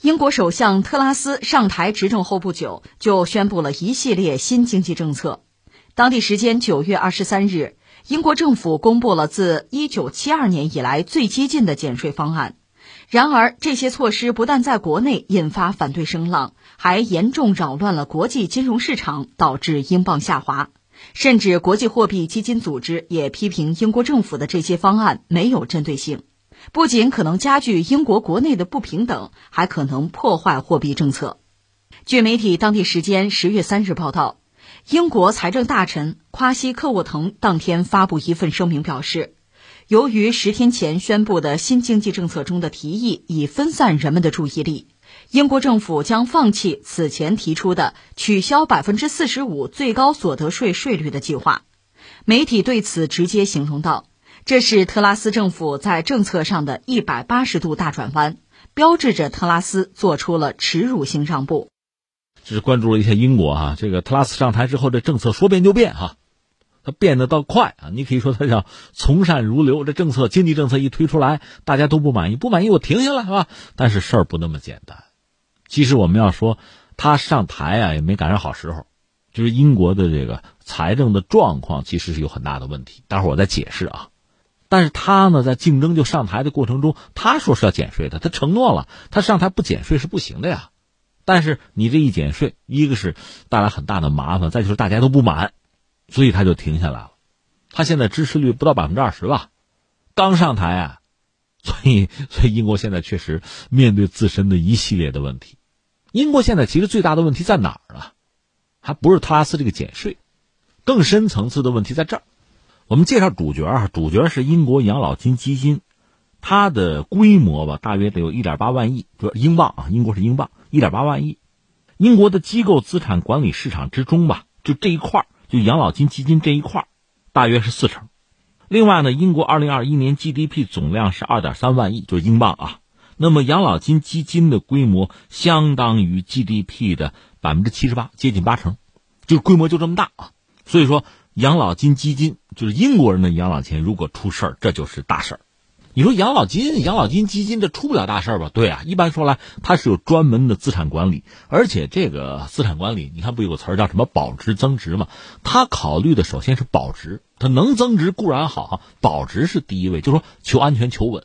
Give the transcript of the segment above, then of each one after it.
英国首相特拉斯上台执政后不久，就宣布了一系列新经济政策。当地时间九月二十三日，英国政府公布了自一九七二年以来最激进的减税方案。然而，这些措施不但在国内引发反对声浪，还严重扰乱了国际金融市场，导致英镑下滑。甚至国际货币基金组织也批评英国政府的这些方案没有针对性。不仅可能加剧英国国内的不平等，还可能破坏货币政策。据媒体当地时间十月三日报道，英国财政大臣夸西克沃滕当天发布一份声明，表示，由于十天前宣布的新经济政策中的提议已分散人们的注意力，英国政府将放弃此前提出的取消百分之四十五最高所得税税率的计划。媒体对此直接形容道。这是特拉斯政府在政策上的一百八十度大转弯，标志着特拉斯做出了耻辱性让步。只是关注了一下英国啊，这个特拉斯上台之后，这政策说变就变哈，他变得倒快啊！你可以说他叫从善如流，这政策经济政策一推出来，大家都不满意，不满意我停下来是吧？但是事儿不那么简单。其实我们要说他上台啊，也没赶上好时候，就是英国的这个财政的状况其实是有很大的问题。待会儿我再解释啊。但是他呢，在竞争就上台的过程中，他说是要减税的，他承诺了，他上台不减税是不行的呀。但是你这一减税，一个是带来很大的麻烦，再就是大家都不满，所以他就停下来了。他现在支持率不到百分之二十吧，刚上台啊，所以所以英国现在确实面对自身的一系列的问题。英国现在其实最大的问题在哪儿啊？还不是特拉斯这个减税，更深层次的问题在这儿。我们介绍主角啊，主角是英国养老金基金，它的规模吧，大约得有一点八万亿，就是英镑啊，英国是英镑，一点八万亿。英国的机构资产管理市场之中吧，就这一块就养老金基金这一块大约是四成。另外呢，英国二零二一年 GDP 总量是二点三万亿，就是英镑啊。那么养老金基金的规模相当于 GDP 的百分之七十八，接近八成，就规模就这么大啊。所以说。养老金基金就是英国人的养老钱，如果出事儿，这就是大事儿。你说养老金、养老金基金这出不了大事儿吧？对啊，一般说来，它是有专门的资产管理，而且这个资产管理，你看不有个词儿叫什么保值增值嘛？它考虑的首先是保值，它能增值固然好，保值是第一位，就说求安全、求稳。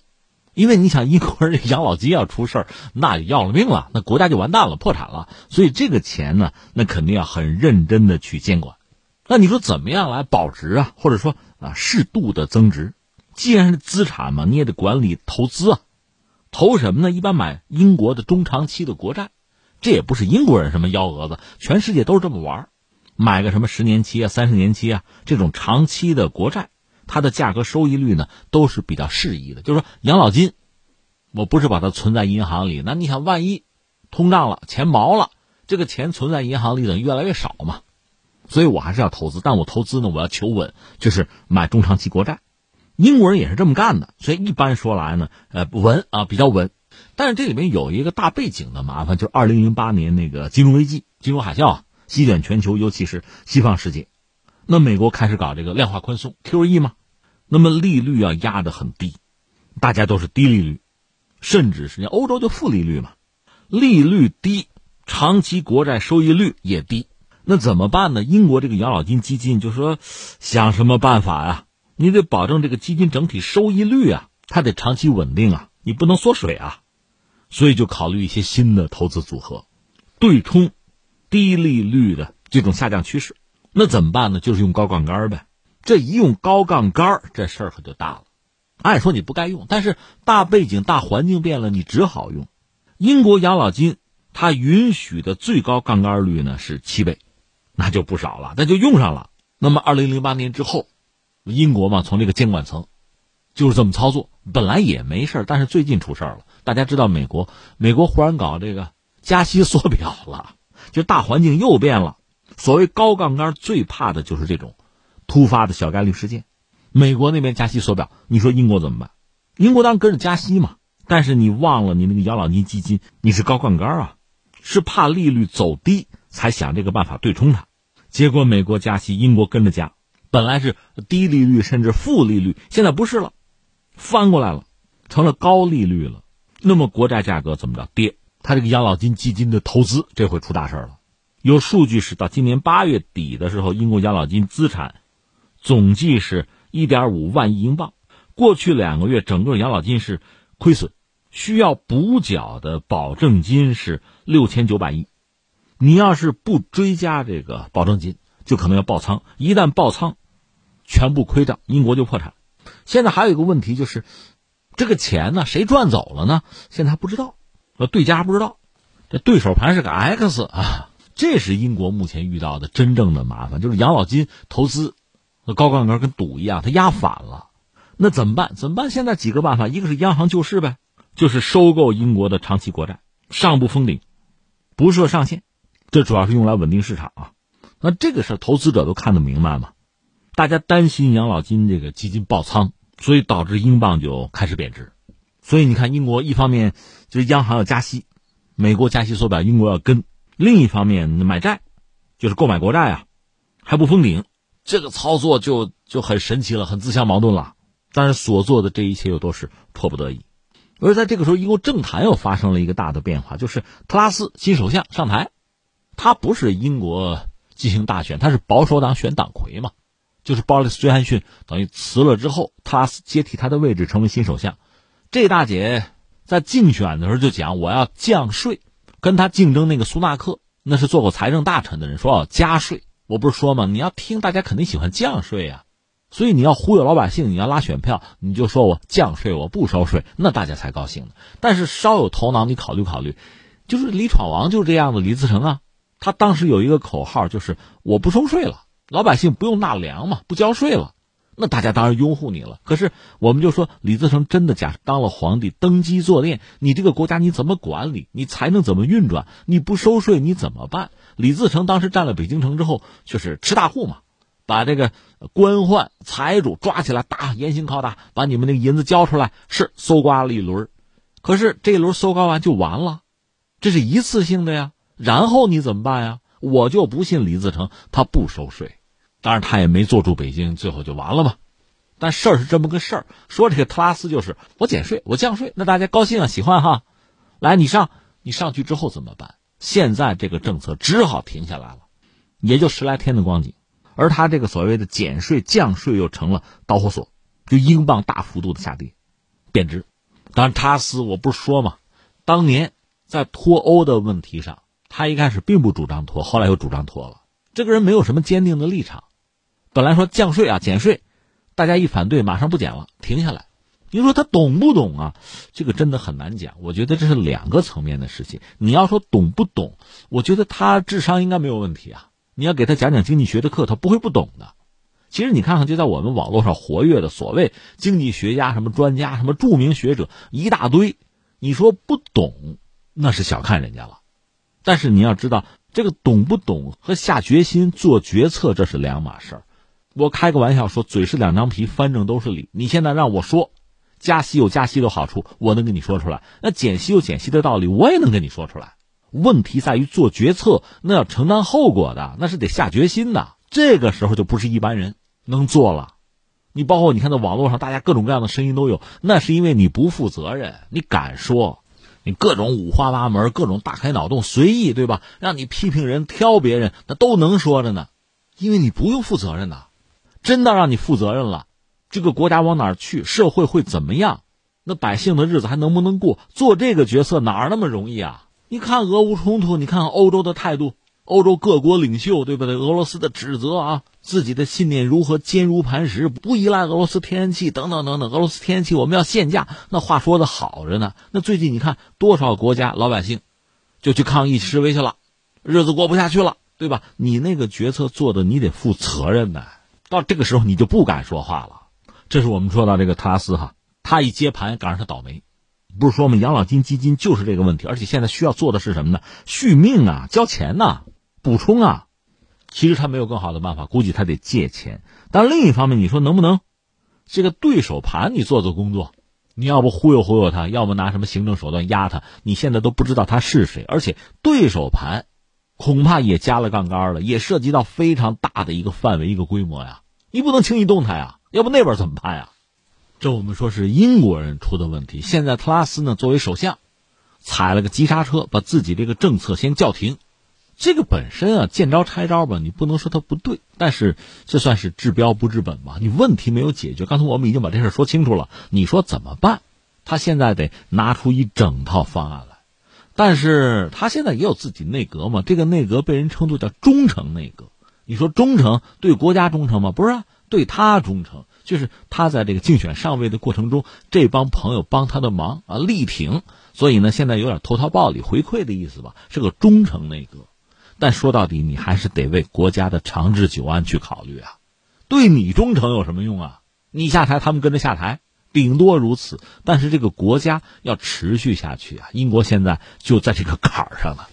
因为你想，英国人这养老金要出事儿，那就要了命了，那国家就完蛋了，破产了。所以这个钱呢，那肯定要很认真的去监管。那你说怎么样来保值啊？或者说啊，适度的增值？既然是资产嘛，你也得管理投资啊。投什么呢？一般买英国的中长期的国债，这也不是英国人什么幺蛾子，全世界都是这么玩买个什么十年期啊、三十年期啊这种长期的国债，它的价格收益率呢都是比较适宜的。就是说，养老金，我不是把它存在银行里，那你想，万一通胀了，钱毛了，这个钱存在银行里等于越来越少嘛。所以我还是要投资，但我投资呢，我要求稳，就是买中长期国债。英国人也是这么干的，所以一般说来呢，呃，稳啊，比较稳。但是这里面有一个大背景的麻烦，就是二零零八年那个金融危机、金融海啸啊，席卷全球，尤其是西方世界。那美国开始搞这个量化宽松 QE 嘛，那么利率要压得很低，大家都是低利率，甚至是欧洲就负利率嘛，利率低，长期国债收益率也低。那怎么办呢？英国这个养老金基金就说，想什么办法呀？你得保证这个基金整体收益率啊，它得长期稳定啊，你不能缩水啊，所以就考虑一些新的投资组合，对冲低利率的这种下降趋势。那怎么办呢？就是用高杠杆呗。这一用高杠杆，这事儿可就大了。按说你不该用，但是大背景、大环境变了，你只好用。英国养老金它允许的最高杠杆率呢是七倍。那就不少了，那就用上了。那么，二零零八年之后，英国嘛，从这个监管层就是这么操作，本来也没事但是最近出事了。大家知道，美国美国忽然搞这个加息缩表了，就大环境又变了。所谓高杠杆，最怕的就是这种突发的小概率事件。美国那边加息缩表，你说英国怎么办？英国当然跟着加息嘛，但是你忘了，你那个养老金基金你是高杠杆啊，是怕利率走低。才想这个办法对冲它，结果美国加息，英国跟着加，本来是低利率甚至负利率，现在不是了，翻过来了，成了高利率了。那么国债价格怎么着跌？他这个养老金基金的投资这回出大事了。有数据是到今年八月底的时候，英国养老金资产总计是一点五万亿英镑。过去两个月，整个养老金是亏损，需要补缴的保证金是六千九百亿。你要是不追加这个保证金，就可能要爆仓。一旦爆仓，全部亏掉，英国就破产。现在还有一个问题就是，这个钱呢，谁赚走了呢？现在还不知道，呃，对家不知道，这对手盘是个 X 啊。这是英国目前遇到的真正的麻烦，就是养老金投资，那高杠杆跟赌一样，它压反了。那怎么办？怎么办？现在几个办法，一个是央行救市呗，就是收购英国的长期国债，上不封顶，不设上限，这主要是用来稳定市场啊。那这个事投资者都看得明白嘛？大家担心养老金这个基金爆仓，所以导致英镑就开始贬值。所以你看，英国一方面就是央行要加息，美国加息缩表，英国要跟；另一方面买债，就是购买国债啊，还不封顶，这个操作就就很神奇了，很自相矛盾了。但是所做的这一切又都是迫不得已，而在这个时候，英国政坛又发生了一个大的变化，就是特拉斯新首相上台，他不是英国进行大选，他是保守党选党魁嘛，就是鲍里斯·约翰逊等于辞了之后，他接替他的位置成为新首相。这大姐在竞选的时候就讲我要降税，跟他竞争那个苏纳克，那是做过财政大臣的人，说要加税。我不是说吗？你要听，大家肯定喜欢降税呀。所以你要忽悠老百姓，你要拉选票，你就说我降税，我不收税，那大家才高兴呢。但是稍有头脑，你考虑考虑，就是李闯王就是这样的，李自成啊，他当时有一个口号，就是我不收税了，老百姓不用纳粮嘛，不交税了，那大家当然拥护你了。可是我们就说，李自成真的假当了皇帝，登基坐殿，你这个国家你怎么管理，你才能怎么运转？你不收税你怎么办？李自成当时占了北京城之后，就是吃大户嘛。把这个官宦财主抓起来打，严刑拷打，把你们那个银子交出来，是搜刮了一轮，可是这一轮搜刮完就完了，这是一次性的呀。然后你怎么办呀？我就不信李自成他不收税，当然他也没做住北京，最后就完了嘛。但事儿是这么个事儿，说这个特拉斯就是我减税，我降税，那大家高兴啊，喜欢哈。来，你上，你上去之后怎么办？现在这个政策只好停下来了，也就十来天的光景。而他这个所谓的减税降税又成了导火索，就英镑大幅度的下跌，贬值。当然，查斯我不是说嘛，当年在脱欧的问题上，他一开始并不主张脱，后来又主张脱了。这个人没有什么坚定的立场。本来说降税啊减税，大家一反对，马上不减了，停下来。你说他懂不懂啊？这个真的很难讲。我觉得这是两个层面的事情。你要说懂不懂，我觉得他智商应该没有问题啊。你要给他讲讲经济学的课，他不会不懂的。其实你看看，就在我们网络上活跃的所谓经济学家、什么专家、什么著名学者一大堆，你说不懂，那是小看人家了。但是你要知道，这个懂不懂和下决心做决策这是两码事儿。我开个玩笑说，嘴是两张皮，反正都是理。你现在让我说，加息有加息的好处，我能跟你说出来；那减息有减息的道理，我也能跟你说出来。问题在于做决策，那要承担后果的，那是得下决心的。这个时候就不是一般人能做了。你包括你看到网络上大家各种各样的声音都有，那是因为你不负责任。你敢说，你各种五花八门，各种大开脑洞，随意，对吧？让你批评人、挑别人，那都能说着呢，因为你不用负责任呐。真的让你负责任了，这个国家往哪儿去，社会会怎么样？那百姓的日子还能不能过？做这个角色哪那么容易啊？你看俄乌冲突，你看欧洲的态度，欧洲各国领袖对不对？俄罗斯的指责啊，自己的信念如何坚如磐石，不依赖俄罗斯天然气等等等等。俄罗斯天然气我们要限价，那话说的好着呢。那最近你看多少国家老百姓就去抗议示威去了，日子过不下去了，对吧？你那个决策做的你得负责任的，到这个时候你就不敢说话了。这是我们说到这个特拉斯哈，他一接盘赶上他倒霉。不是说吗？养老金基金就是这个问题，而且现在需要做的是什么呢？续命啊，交钱呐，补充啊。其实他没有更好的办法，估计他得借钱。但另一方面，你说能不能这个对手盘你做做工作？你要不忽悠忽悠他，要么拿什么行政手段压他？你现在都不知道他是谁，而且对手盘恐怕也加了杠杆了，也涉及到非常大的一个范围、一个规模呀。你不能轻易动他呀，要不那边怎么办呀？这我们说是英国人出的问题。现在特拉斯呢，作为首相，踩了个急刹车，把自己这个政策先叫停。这个本身啊，见招拆招吧，你不能说它不对，但是这算是治标不治本吧？你问题没有解决，刚才我们已经把这事说清楚了，你说怎么办？他现在得拿出一整套方案来，但是他现在也有自己内阁嘛？这个内阁被人称作叫忠诚内阁。你说忠诚对国家忠诚吗？不是啊，对他忠诚，就是他在这个竞选上位的过程中，这帮朋友帮他的忙啊，力挺，所以呢，现在有点投桃报李回馈的意思吧，是个忠诚内阁。但说到底，你还是得为国家的长治久安去考虑啊。对你忠诚有什么用啊？你下台，他们跟着下台，顶多如此。但是这个国家要持续下去啊，英国现在就在这个坎儿上了。